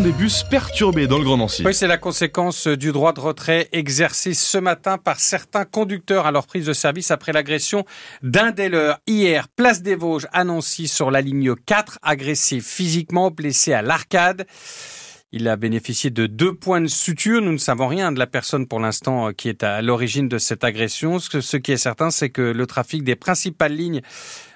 des bus perturbés dans le Grand Nancy. Oui, c'est la conséquence du droit de retrait exercé ce matin par certains conducteurs à leur prise de service après l'agression d'un des leurs. Hier, place des Vosges à Nancy sur la ligne 4, agressé physiquement, blessé à l'arcade. Il a bénéficié de deux points de suture. Nous ne savons rien de la personne pour l'instant qui est à l'origine de cette agression. Ce qui est certain, c'est que le trafic des principales lignes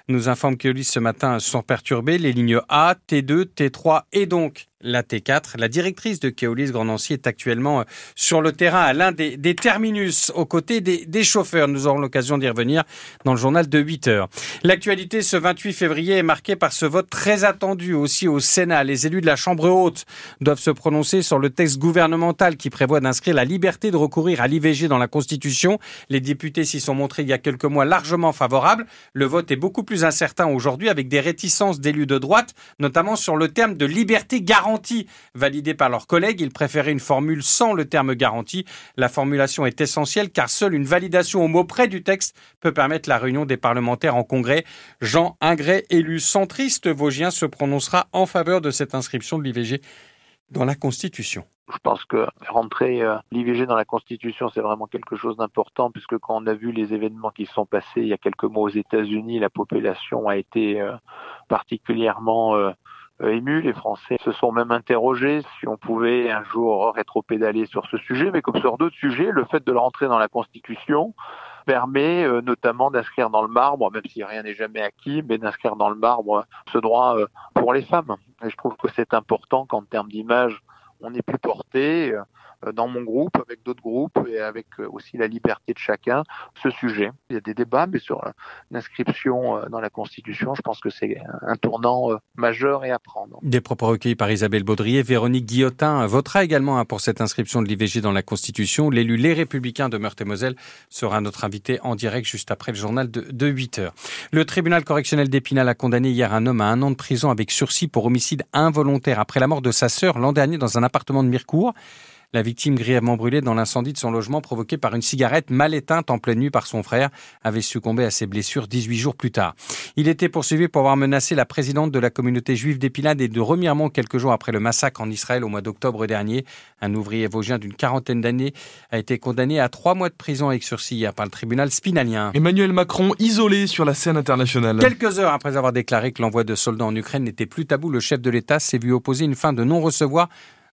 nous informe que ce matin sont perturbés. Les lignes A, T2, T3 et donc la T4. La directrice de Keolis Grand Nancy est actuellement euh, sur le terrain à l'un des, terminus aux côtés des, chauffeurs. Nous aurons l'occasion d'y revenir dans le journal de 8 heures. L'actualité ce 28 février est marquée par ce vote très attendu aussi au Sénat. Les élus de la Chambre haute doivent se prononcer sur le texte gouvernemental qui prévoit d'inscrire la liberté de recourir à l'IVG dans la Constitution. Les députés s'y sont montrés il y a quelques mois largement favorables. Le vote est beaucoup plus incertain aujourd'hui avec des réticences d'élus de droite, notamment sur le terme de liberté garantie validée par leurs collègues. Ils préféraient une formule sans le terme garantie. La formulation est essentielle car seule une validation au mot près du texte peut permettre la réunion des parlementaires en congrès. Jean Ingray, élu centriste vosgien, se prononcera en faveur de cette inscription de l'IVG dans la Constitution. Je pense que rentrer euh, l'IVG dans la Constitution, c'est vraiment quelque chose d'important, puisque quand on a vu les événements qui sont passés il y a quelques mois aux États-Unis, la population a été euh, particulièrement euh, euh, ému. Les Français se sont même interrogés si on pouvait un jour rétro-pédaler sur ce sujet, mais comme sur d'autres sujets, le fait de le rentrer dans la Constitution permet euh, notamment d'inscrire dans le marbre, même si rien n'est jamais acquis, mais d'inscrire dans le marbre ce droit euh, pour les femmes. Et je trouve que c'est important qu'en termes d'image, on ait pu porter euh, dans mon groupe, avec d'autres groupes et avec euh, aussi la liberté de chacun, ce sujet. Il y a des débats, mais sur l'inscription euh, dans la Constitution, je pense que c'est un tournant majeur et à prendre. Des propos recueillis par Isabelle Baudrier. Véronique Guillotin votera également hein, pour cette inscription de l'IVG dans la Constitution. L'élu Les Républicains de Meurthe-et-Moselle sera notre invité en direct juste après le journal de, de 8 heures. Le tribunal correctionnel d'Épinal a condamné hier un homme à un an de prison avec sursis pour homicide involontaire après la mort de sa sœur l'an dernier dans un appartement de Mirecourt. La victime grièvement brûlée dans l'incendie de son logement provoqué par une cigarette mal éteinte en pleine nuit par son frère avait succombé à ses blessures 18 jours plus tard. Il était poursuivi pour avoir menacé la présidente de la communauté juive d'Épinade et de Remiremont quelques jours après le massacre en Israël au mois d'octobre dernier. Un ouvrier vosgien d'une quarantaine d'années a été condamné à trois mois de prison avec sursis par le tribunal spinalien. Emmanuel Macron isolé sur la scène internationale. Quelques heures après avoir déclaré que l'envoi de soldats en Ukraine n'était plus tabou, le chef de l'État s'est vu opposer une fin de non-recevoir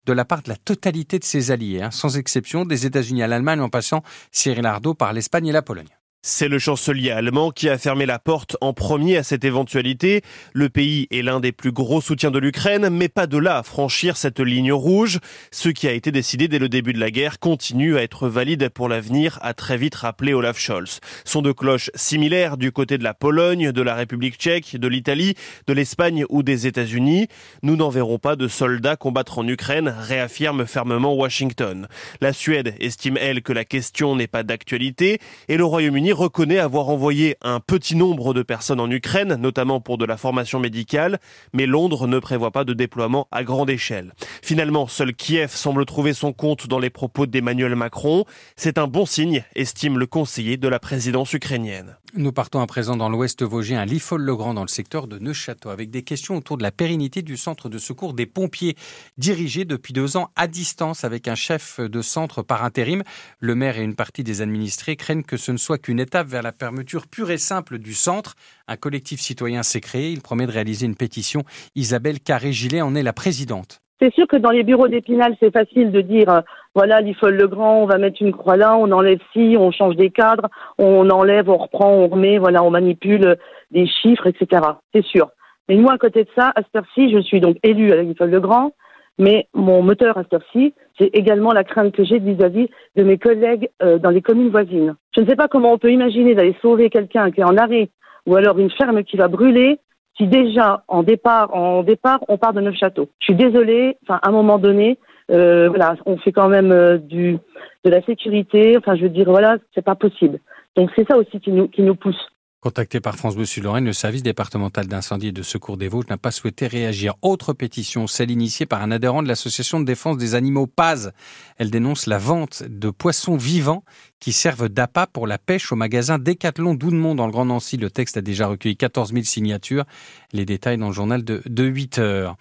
de la part de la totalité de ses alliés, hein, sans exception des États-Unis à l'Allemagne en passant Cyril Ardo par l'Espagne et la Pologne. C'est le chancelier allemand qui a fermé la porte en premier à cette éventualité. Le pays est l'un des plus gros soutiens de l'Ukraine, mais pas de là à franchir cette ligne rouge. Ce qui a été décidé dès le début de la guerre continue à être valide pour l'avenir, a très vite rappelé Olaf Scholz. Sont de cloches similaires du côté de la Pologne, de la République tchèque, de l'Italie, de l'Espagne ou des États-Unis. Nous n'enverrons pas de soldats combattre en Ukraine, réaffirme fermement Washington. La Suède estime, elle, que la question n'est pas d'actualité et le Royaume-Uni reconnaît avoir envoyé un petit nombre de personnes en Ukraine, notamment pour de la formation médicale, mais Londres ne prévoit pas de déploiement à grande échelle. Finalement, seul Kiev semble trouver son compte dans les propos d'Emmanuel Macron. C'est un bon signe, estime le conseiller de la présidence ukrainienne. Nous partons à présent dans l'ouest vosgien, à Liffol-le-Grand, dans le secteur de Neuchâteau, avec des questions autour de la pérennité du centre de secours des pompiers, dirigé depuis deux ans à distance avec un chef de centre par intérim. Le maire et une partie des administrés craignent que ce ne soit qu'une étape vers la fermeture pure et simple du centre. Un collectif citoyen s'est créé. Il promet de réaliser une pétition. Isabelle Carré-Gilet en est la présidente. C'est sûr que dans les bureaux d'Épinal, c'est facile de dire, euh, voilà, l'IFOL le Grand, on va mettre une croix là, on enlève ci, on change des cadres, on enlève, on reprend, on remet, voilà, on manipule des chiffres, etc. C'est sûr. Mais moi, à côté de ça, à cette heure-ci, je suis donc élue à l'IFOL le Grand, mais mon moteur à cette heure-ci, c'est également la crainte que j'ai vis-à-vis de mes collègues euh, dans les communes voisines. Je ne sais pas comment on peut imaginer d'aller sauver quelqu'un qui est en arrêt ou alors une ferme qui va brûler si déjà en départ, en départ, on part de Neufchâteau. Je suis désolée. Enfin, à un moment donné, euh, voilà, on fait quand même euh, du de la sécurité. Enfin, je veux dire, voilà, c'est pas possible. Donc c'est ça aussi qui nous qui nous pousse. Contacté par France Bleu Sud-Lorraine, le service départemental d'incendie et de secours des Vosges n'a pas souhaité réagir. Autre pétition, celle initiée par un adhérent de l'association de défense des animaux Paz. Elle dénonce la vente de poissons vivants qui servent d'appât pour la pêche au magasin Décathlon d'Oudemont dans le Grand Nancy. Le texte a déjà recueilli 14 000 signatures. Les détails dans le journal de, de 8 heures.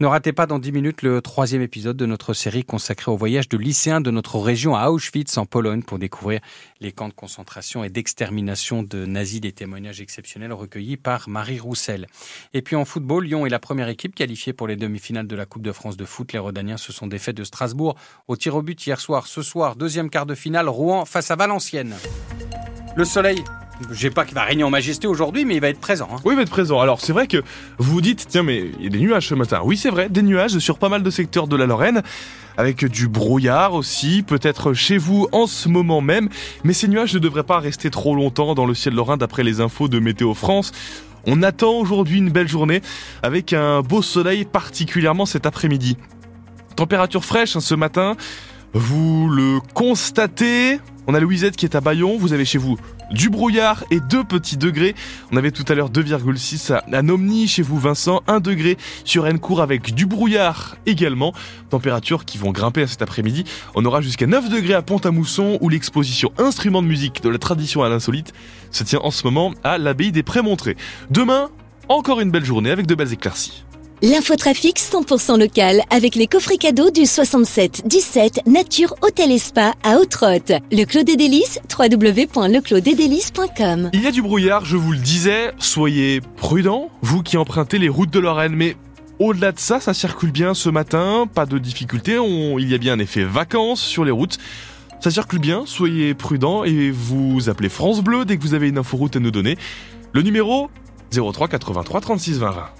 Ne ratez pas dans 10 minutes le troisième épisode de notre série consacrée au voyage de lycéens de notre région à Auschwitz en Pologne pour découvrir les camps de concentration et d'extermination de nazis des témoignages exceptionnels recueillis par Marie Roussel. Et puis en football, Lyon est la première équipe qualifiée pour les demi-finales de la Coupe de France de foot. Les Rodaniens se sont défaits de Strasbourg au tir au but hier soir. Ce soir, deuxième quart de finale, Rouen face à Valenciennes. Le soleil j'ai pas qu'il va régner en majesté aujourd'hui, mais il va être présent. Hein. Oui, il va être présent. Alors, c'est vrai que vous vous dites, tiens, mais il y a des nuages ce matin. Oui, c'est vrai, des nuages sur pas mal de secteurs de la Lorraine, avec du brouillard aussi, peut-être chez vous en ce moment même. Mais ces nuages ne devraient pas rester trop longtemps dans le ciel lorrain d'après les infos de Météo France. On attend aujourd'hui une belle journée avec un beau soleil, particulièrement cet après-midi. Température fraîche hein, ce matin, vous le constatez. On a Louisette qui est à Bayon, vous avez chez vous du brouillard et 2 petits degrés. On avait tout à l'heure 2,6 à Nomni, chez vous Vincent, 1 degré sur Encourt avec du brouillard également. Températures qui vont grimper cet après-midi. On aura jusqu'à 9 degrés à Pont-à-Mousson où l'exposition Instruments de musique de la tradition à l'insolite se tient en ce moment à l'abbaye des Prémontrés. Demain, encore une belle journée avec de belles éclaircies. L'infotrafic 100% local avec les coffrets cadeaux du 67 17 Nature Hôtel et Spa à Outrotte. Le Clos des Délices, www.leclos-des-délices.com. Il y a du brouillard, je vous le disais, soyez prudents, vous qui empruntez les routes de Lorraine, mais au-delà de ça, ça circule bien ce matin, pas de difficulté, il y a bien un effet vacances sur les routes. Ça circule bien, soyez prudents et vous appelez France Bleu dès que vous avez une inforoute à nous donner. Le numéro 03 83 36 20